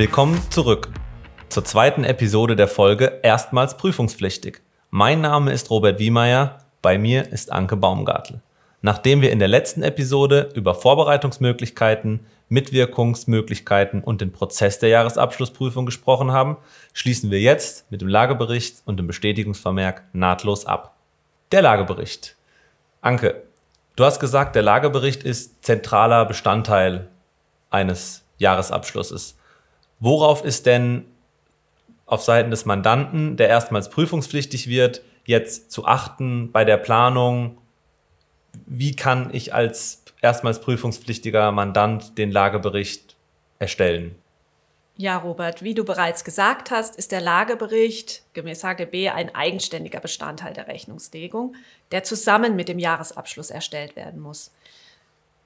Willkommen zurück zur zweiten Episode der Folge Erstmals prüfungspflichtig. Mein Name ist Robert Wiemeyer, bei mir ist Anke Baumgartel. Nachdem wir in der letzten Episode über Vorbereitungsmöglichkeiten, Mitwirkungsmöglichkeiten und den Prozess der Jahresabschlussprüfung gesprochen haben, schließen wir jetzt mit dem Lagebericht und dem Bestätigungsvermerk nahtlos ab. Der Lagebericht. Anke, du hast gesagt, der Lagebericht ist zentraler Bestandteil eines Jahresabschlusses. Worauf ist denn auf Seiten des Mandanten, der erstmals prüfungspflichtig wird, jetzt zu achten bei der Planung? Wie kann ich als erstmals prüfungspflichtiger Mandant den Lagebericht erstellen? Ja, Robert, wie du bereits gesagt hast, ist der Lagebericht gemäß HGB ein eigenständiger Bestandteil der Rechnungslegung, der zusammen mit dem Jahresabschluss erstellt werden muss.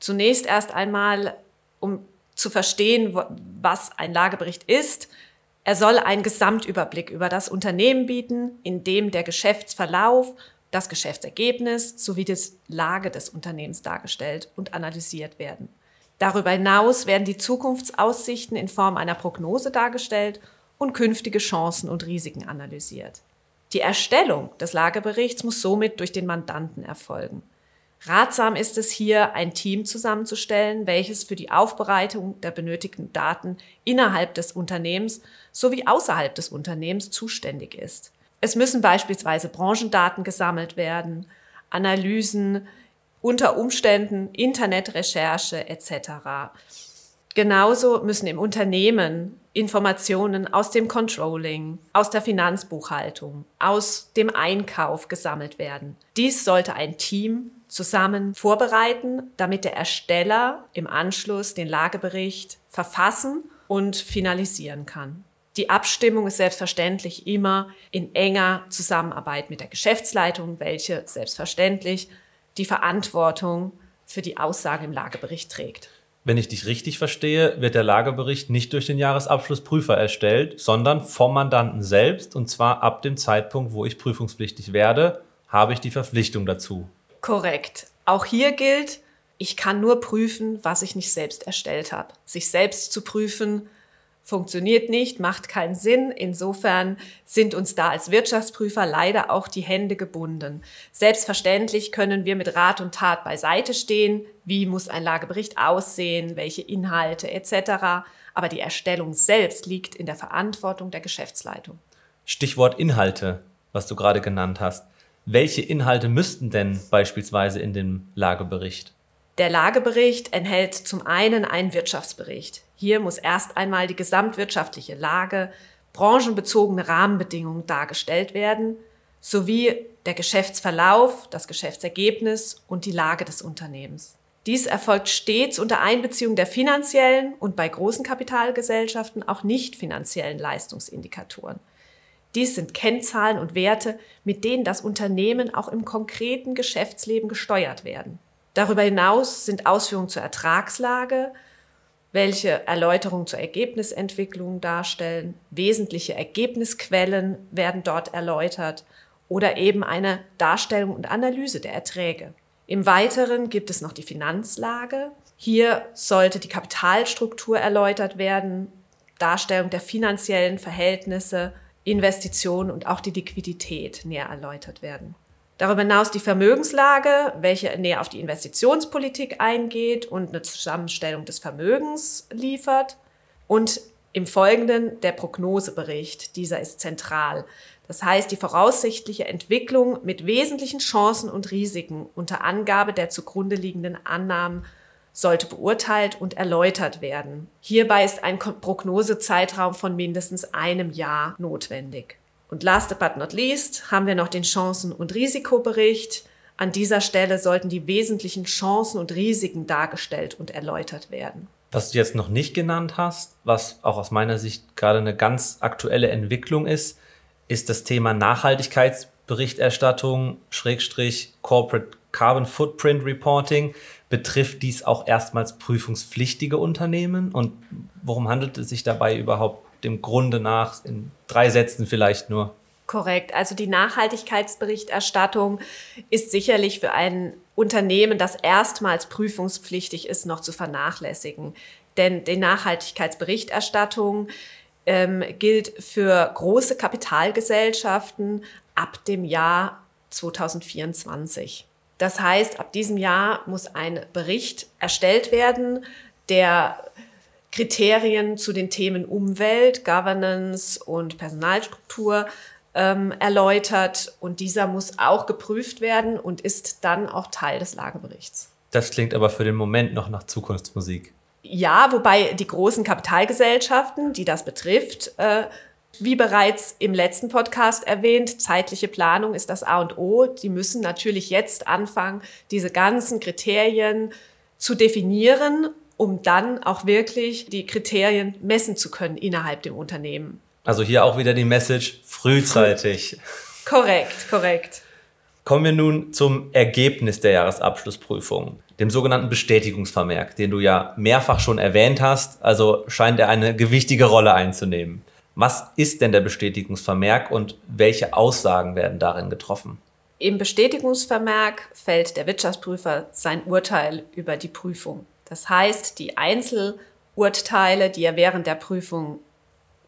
Zunächst erst einmal, um zu verstehen, was ein Lagebericht ist. Er soll einen Gesamtüberblick über das Unternehmen bieten, in dem der Geschäftsverlauf, das Geschäftsergebnis sowie die Lage des Unternehmens dargestellt und analysiert werden. Darüber hinaus werden die Zukunftsaussichten in Form einer Prognose dargestellt und künftige Chancen und Risiken analysiert. Die Erstellung des Lageberichts muss somit durch den Mandanten erfolgen. Ratsam ist es hier, ein Team zusammenzustellen, welches für die Aufbereitung der benötigten Daten innerhalb des Unternehmens sowie außerhalb des Unternehmens zuständig ist. Es müssen beispielsweise Branchendaten gesammelt werden, Analysen, unter Umständen Internetrecherche etc. Genauso müssen im Unternehmen Informationen aus dem Controlling, aus der Finanzbuchhaltung, aus dem Einkauf gesammelt werden. Dies sollte ein Team zusammen vorbereiten, damit der Ersteller im Anschluss den Lagebericht verfassen und finalisieren kann. Die Abstimmung ist selbstverständlich immer in enger Zusammenarbeit mit der Geschäftsleitung, welche selbstverständlich die Verantwortung für die Aussage im Lagebericht trägt. Wenn ich dich richtig verstehe, wird der Lagebericht nicht durch den Jahresabschlussprüfer erstellt, sondern vom Mandanten selbst und zwar ab dem Zeitpunkt, wo ich prüfungspflichtig werde, habe ich die Verpflichtung dazu. Korrekt. Auch hier gilt, ich kann nur prüfen, was ich nicht selbst erstellt habe. Sich selbst zu prüfen funktioniert nicht, macht keinen Sinn. Insofern sind uns da als Wirtschaftsprüfer leider auch die Hände gebunden. Selbstverständlich können wir mit Rat und Tat beiseite stehen. Wie muss ein Lagebericht aussehen? Welche Inhalte etc. Aber die Erstellung selbst liegt in der Verantwortung der Geschäftsleitung. Stichwort Inhalte, was du gerade genannt hast. Welche Inhalte müssten denn beispielsweise in dem Lagebericht? Der Lagebericht enthält zum einen einen Wirtschaftsbericht. Hier muss erst einmal die gesamtwirtschaftliche Lage, branchenbezogene Rahmenbedingungen dargestellt werden, sowie der Geschäftsverlauf, das Geschäftsergebnis und die Lage des Unternehmens. Dies erfolgt stets unter Einbeziehung der finanziellen und bei großen Kapitalgesellschaften auch nicht finanziellen Leistungsindikatoren. Dies sind Kennzahlen und Werte, mit denen das Unternehmen auch im konkreten Geschäftsleben gesteuert werden. Darüber hinaus sind Ausführungen zur Ertragslage, welche Erläuterungen zur Ergebnisentwicklung darstellen, wesentliche Ergebnisquellen werden dort erläutert oder eben eine Darstellung und Analyse der Erträge. Im Weiteren gibt es noch die Finanzlage. Hier sollte die Kapitalstruktur erläutert werden, Darstellung der finanziellen Verhältnisse Investitionen und auch die Liquidität näher erläutert werden. Darüber hinaus die Vermögenslage, welche näher auf die Investitionspolitik eingeht und eine Zusammenstellung des Vermögens liefert. Und im Folgenden der Prognosebericht. Dieser ist zentral. Das heißt, die voraussichtliche Entwicklung mit wesentlichen Chancen und Risiken unter Angabe der zugrunde liegenden Annahmen sollte beurteilt und erläutert werden. Hierbei ist ein Prognosezeitraum von mindestens einem Jahr notwendig. Und last but not least haben wir noch den Chancen- und Risikobericht. An dieser Stelle sollten die wesentlichen Chancen und Risiken dargestellt und erläutert werden. Was du jetzt noch nicht genannt hast, was auch aus meiner Sicht gerade eine ganz aktuelle Entwicklung ist, ist das Thema Nachhaltigkeitsberichterstattung, Schrägstrich Corporate Carbon Footprint Reporting. Betrifft dies auch erstmals prüfungspflichtige Unternehmen? Und worum handelt es sich dabei überhaupt dem Grunde nach? In drei Sätzen vielleicht nur. Korrekt. Also die Nachhaltigkeitsberichterstattung ist sicherlich für ein Unternehmen, das erstmals prüfungspflichtig ist, noch zu vernachlässigen. Denn die Nachhaltigkeitsberichterstattung ähm, gilt für große Kapitalgesellschaften ab dem Jahr 2024. Das heißt, ab diesem Jahr muss ein Bericht erstellt werden, der Kriterien zu den Themen Umwelt, Governance und Personalstruktur ähm, erläutert. Und dieser muss auch geprüft werden und ist dann auch Teil des Lageberichts. Das klingt aber für den Moment noch nach Zukunftsmusik. Ja, wobei die großen Kapitalgesellschaften, die das betrifft, äh, wie bereits im letzten Podcast erwähnt, zeitliche Planung ist das A und O. Die müssen natürlich jetzt anfangen, diese ganzen Kriterien zu definieren, um dann auch wirklich die Kriterien messen zu können innerhalb dem Unternehmen. Also hier auch wieder die Message frühzeitig. Korrekt, korrekt. Kommen wir nun zum Ergebnis der Jahresabschlussprüfung, dem sogenannten Bestätigungsvermerk, den du ja mehrfach schon erwähnt hast, also scheint er eine gewichtige Rolle einzunehmen. Was ist denn der Bestätigungsvermerk und welche Aussagen werden darin getroffen? Im Bestätigungsvermerk fällt der Wirtschaftsprüfer sein Urteil über die Prüfung. Das heißt, die Einzelurteile, die er während der Prüfung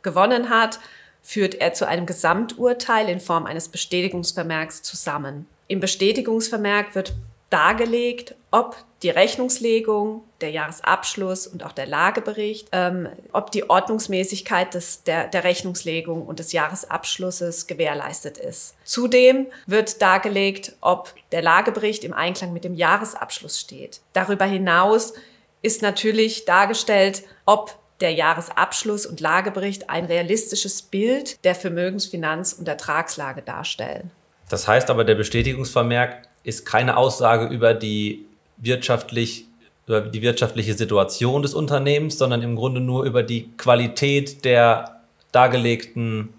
gewonnen hat, führt er zu einem Gesamturteil in Form eines Bestätigungsvermerks zusammen. Im Bestätigungsvermerk wird dargelegt, ob die Rechnungslegung, der Jahresabschluss und auch der Lagebericht, ähm, ob die Ordnungsmäßigkeit des, der, der Rechnungslegung und des Jahresabschlusses gewährleistet ist. Zudem wird dargelegt, ob der Lagebericht im Einklang mit dem Jahresabschluss steht. Darüber hinaus ist natürlich dargestellt, ob der Jahresabschluss und Lagebericht ein realistisches Bild der Vermögens-, Finanz- und Ertragslage darstellen. Das heißt aber, der Bestätigungsvermerk ist keine Aussage über die wirtschaftlich über die wirtschaftliche Situation des Unternehmens, sondern im Grunde nur über die Qualität der dargelegten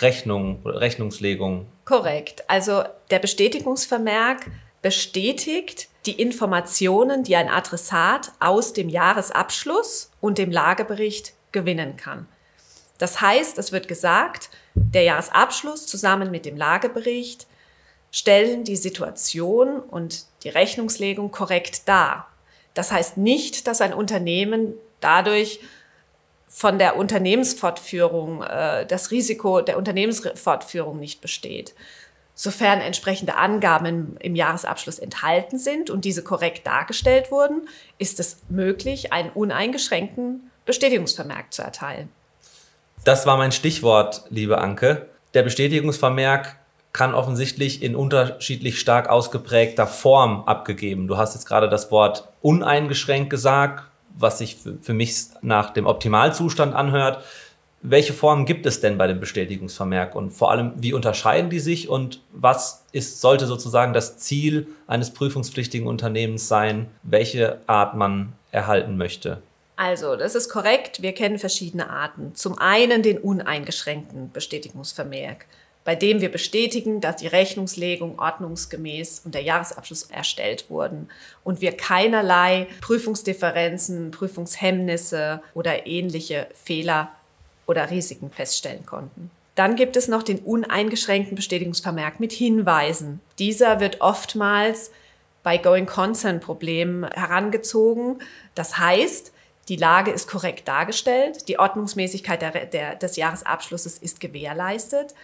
Rechnung oder Rechnungslegung. Korrekt. Also der Bestätigungsvermerk bestätigt die Informationen, die ein Adressat aus dem Jahresabschluss und dem Lagebericht gewinnen kann. Das heißt, es wird gesagt, der Jahresabschluss zusammen mit dem Lagebericht stellen die Situation und die Rechnungslegung korrekt dar. Das heißt nicht, dass ein Unternehmen dadurch von der Unternehmensfortführung, äh, das Risiko der Unternehmensfortführung nicht besteht. Sofern entsprechende Angaben im, im, Jahresabschluss enthalten sind und diese korrekt dargestellt wurden, ist es möglich, einen uneingeschränkten Bestätigungsvermerk zu erteilen. Das war mein Stichwort, liebe Anke. Der Bestätigungsvermerk kann offensichtlich in unterschiedlich stark ausgeprägter Form abgegeben. Du hast jetzt gerade das Wort uneingeschränkt gesagt, was sich für mich nach dem Optimalzustand anhört. Welche Formen gibt es denn bei dem Bestätigungsvermerk und vor allem, wie unterscheiden die sich und was ist, sollte sozusagen das Ziel eines prüfungspflichtigen Unternehmens sein, welche Art man erhalten möchte? Also, das ist korrekt. Wir kennen verschiedene Arten. Zum einen den uneingeschränkten Bestätigungsvermerk bei dem wir bestätigen, dass die Rechnungslegung ordnungsgemäß und der Jahresabschluss erstellt wurden und wir keinerlei Prüfungsdifferenzen, Prüfungshemmnisse oder ähnliche Fehler oder Risiken feststellen konnten. Dann gibt es noch den uneingeschränkten Bestätigungsvermerk mit Hinweisen. Dieser wird oftmals bei Going Concern Problemen herangezogen. Das heißt, die Lage ist korrekt dargestellt, die Ordnungsmäßigkeit der, der, des Jahresabschlusses ist gewährleistet,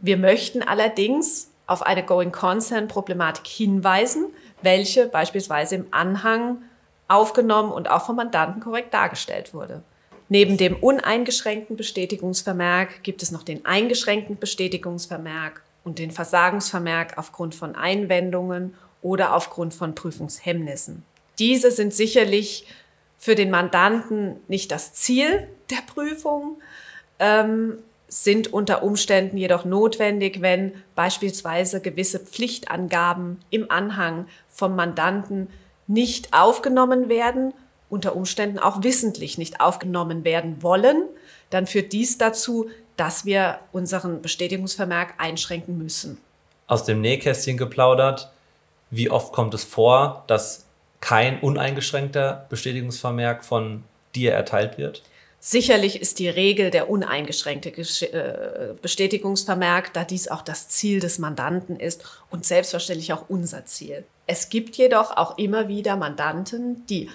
wir möchten allerdings auf eine Going Concern Problematik hinweisen, welche beispielsweise im Anhang aufgenommen und auch vom Mandanten korrekt dargestellt wurde. Neben dem uneingeschränkten Bestätigungsvermerk gibt es noch den eingeschränkten Bestätigungsvermerk und den Versagungsvermerk aufgrund von Einwendungen oder aufgrund von Prüfungshemmnissen. Diese sind sicherlich für den Mandanten nicht das Ziel der Prüfung, ähm, sind unter Umständen jedoch notwendig, wenn beispielsweise gewisse Pflichtangaben im Anhang vom Mandanten nicht aufgenommen werden, unter Umständen auch wissentlich nicht aufgenommen werden wollen, dann führt dies dazu, dass wir unseren Bestätigungsvermerk einschränken müssen. Aus dem Nähkästchen geplaudert, wie oft kommt es vor, dass kein uneingeschränkter Bestätigungsvermerk von dir erteilt wird? Sicherlich ist die Regel der uneingeschränkte äh, Bestätigungsvermerk, da dies auch das Ziel des Mandanten ist und selbstverständlich auch unser Ziel. Es gibt jedoch auch immer wieder Mandanten, die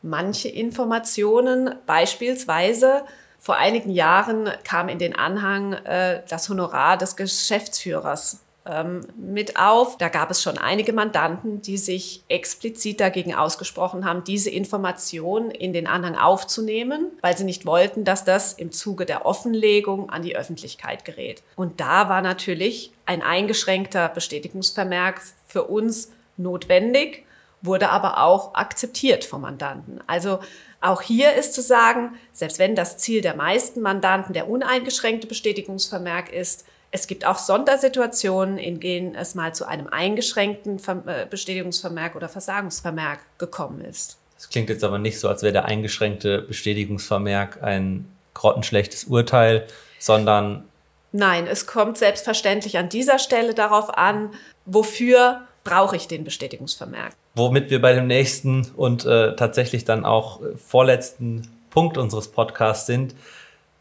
manche Informationen beispielsweise vor einigen Jahren kam in den Anhang äh, das Honorar des Geschäftsführers ähm, mit auf. Da gab es schon einige Mandanten, die sich explizit dagegen ausgesprochen haben, diese Information in den Anhang aufzunehmen, weil sie nicht wollten, dass das im Zuge der Offenlegung an die Öffentlichkeit gerät. Und da war natürlich ein eingeschränkter Bestätigungsvermerk für uns notwendig, wurde aber auch akzeptiert vom Mandanten. Also auch hier ist zu sagen, selbst wenn das Ziel der meisten Mandanten der uneingeschränkte Bestätigungsvermerk ist, es gibt auch Sondersituationen, in denen es mal zu einem eingeschränkten äh, Bestätigungsvermerk oder Versagungsvermerk gekommen ist. Das klingt jetzt aber nicht so, als wäre der eingeschränkte Bestätigungsvermerk ein grottenschlechtes Urteil, sondern. Nein, es kommt selbstverständlich an dieser Stelle darauf an, wofür brauche ich den Bestätigungsvermerk. Womit wir bei dem nächsten und äh, tatsächlich dann auch äh, vorletzten Punkt unseres Podcasts sind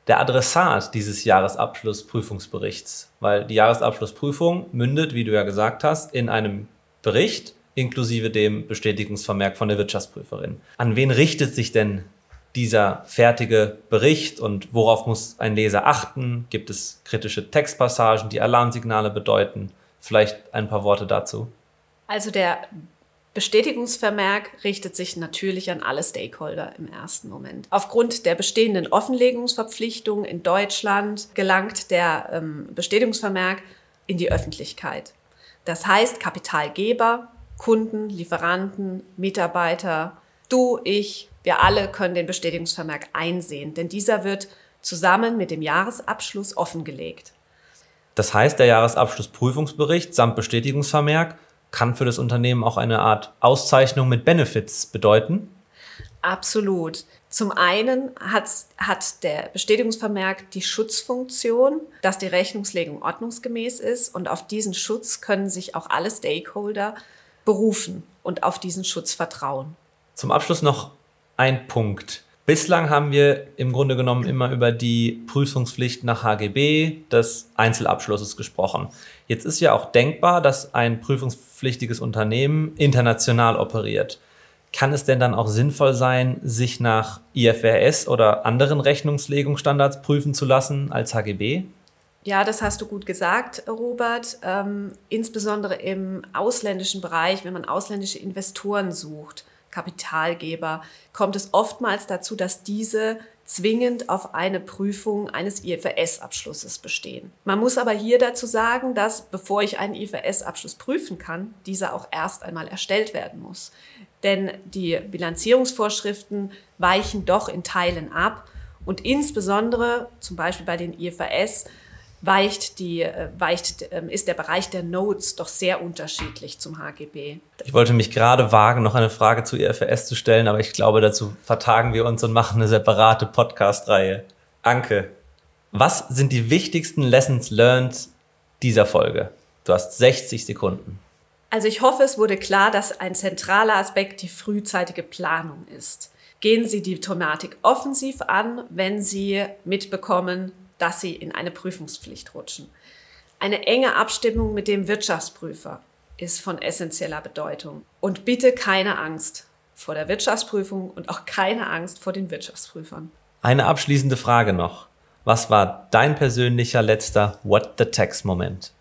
der Adressat dieses Jahresabschlussprüfungsberichts, weil die Jahresabschlussprüfung mündet, wie du ja gesagt hast, in einem Bericht inklusive dem Bestätigungsvermerk von der Wirtschaftsprüferin. An wen richtet sich denn dieser fertige Bericht und worauf muss ein Leser achten? Gibt es kritische Textpassagen, die Alarmsignale bedeuten? Vielleicht ein paar Worte dazu. Also der Bestätigungsvermerk richtet sich natürlich an alle Stakeholder im ersten Moment. Aufgrund der bestehenden Offenlegungsverpflichtungen in Deutschland gelangt der ähm, Bestätigungsvermerk in die Öffentlichkeit. Das heißt, Kapitalgeber, Kunden, Lieferanten, Mitarbeiter, du, ich, wir alle können den Bestätigungsvermerk einsehen, denn dieser wird zusammen mit dem Jahresabschluss offengelegt. Das heißt, der Jahresabschlussprüfungsbericht samt Bestätigungsvermerk kann für das Unternehmen auch eine Art Auszeichnung mit Benefits bedeuten? Absolut. Zum einen hat, hat der Bestätigungsvermerk die Schutzfunktion, dass die Rechnungslegung ordnungsgemäß ist und auf diesen Schutz können sich auch alle Stakeholder berufen und auf diesen Schutz vertrauen. Zum Abschluss noch ein Punkt. Bislang haben wir im Grunde genommen immer über die Prüfungspflicht nach HGB des Einzelabschlusses gesprochen. Jetzt ist ja auch denkbar, dass ein prüfungspflichtiges Unternehmen international operiert. Kann es denn dann auch sinnvoll sein, sich nach IFRS oder anderen Rechnungslegungsstandards prüfen zu lassen als HGB? Ja, das hast du gut gesagt, Robert. Ähm, insbesondere im ausländischen Bereich, wenn man ausländische Investoren sucht, Kapitalgeber, kommt es oftmals dazu, dass diese zwingend auf eine Prüfung eines IFRS-Abschlusses bestehen. Man muss aber hier dazu sagen, dass bevor ich einen IFRS-Abschluss prüfen kann, dieser auch erst einmal erstellt werden muss. Denn die Bilanzierungsvorschriften weichen doch in Teilen ab und insbesondere zum Beispiel bei den IFRS weicht die, äh, weicht, ähm, ist der Bereich der Notes doch sehr unterschiedlich zum HGB. Ich wollte mich gerade wagen, noch eine Frage zu IFRS zu stellen, aber ich glaube, dazu vertagen wir uns und machen eine separate Podcast-Reihe. Anke, was sind die wichtigsten Lessons learned dieser Folge? Du hast 60 Sekunden. Also ich hoffe, es wurde klar, dass ein zentraler Aspekt die frühzeitige Planung ist. Gehen Sie die Thematik offensiv an, wenn Sie mitbekommen, dass sie in eine Prüfungspflicht rutschen. Eine enge Abstimmung mit dem Wirtschaftsprüfer ist von essentieller Bedeutung. Und bitte keine Angst vor der Wirtschaftsprüfung und auch keine Angst vor den Wirtschaftsprüfern. Eine abschließende Frage noch. Was war dein persönlicher letzter What the Tax-Moment?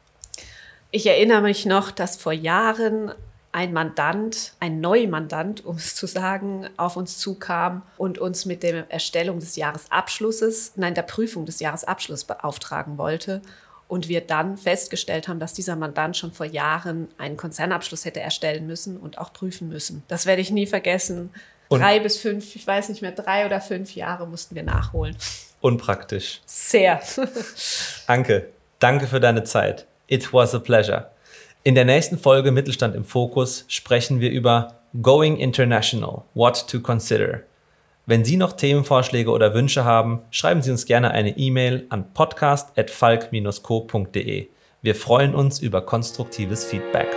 Ich erinnere mich noch, dass vor Jahren ein Mandant, ein Neumandant, um es zu sagen, auf uns zukam und uns mit der Erstellung des Jahresabschlusses, nein, der Prüfung des Jahresabschlusses beauftragen wollte. Und wir dann festgestellt haben, dass dieser Mandant schon vor Jahren einen Konzernabschluss hätte erstellen müssen und auch prüfen müssen. Das werde ich nie vergessen. Und drei bis fünf, ich weiß nicht mehr, drei oder fünf Jahre mussten wir nachholen. Unpraktisch. Sehr. Anke, danke für deine Zeit. It was a pleasure. In der nächsten Folge Mittelstand im Fokus sprechen wir über Going International, What to Consider. Wenn Sie noch Themenvorschläge oder Wünsche haben, schreiben Sie uns gerne eine E-Mail an podcast.falk-co.de. Wir freuen uns über konstruktives Feedback.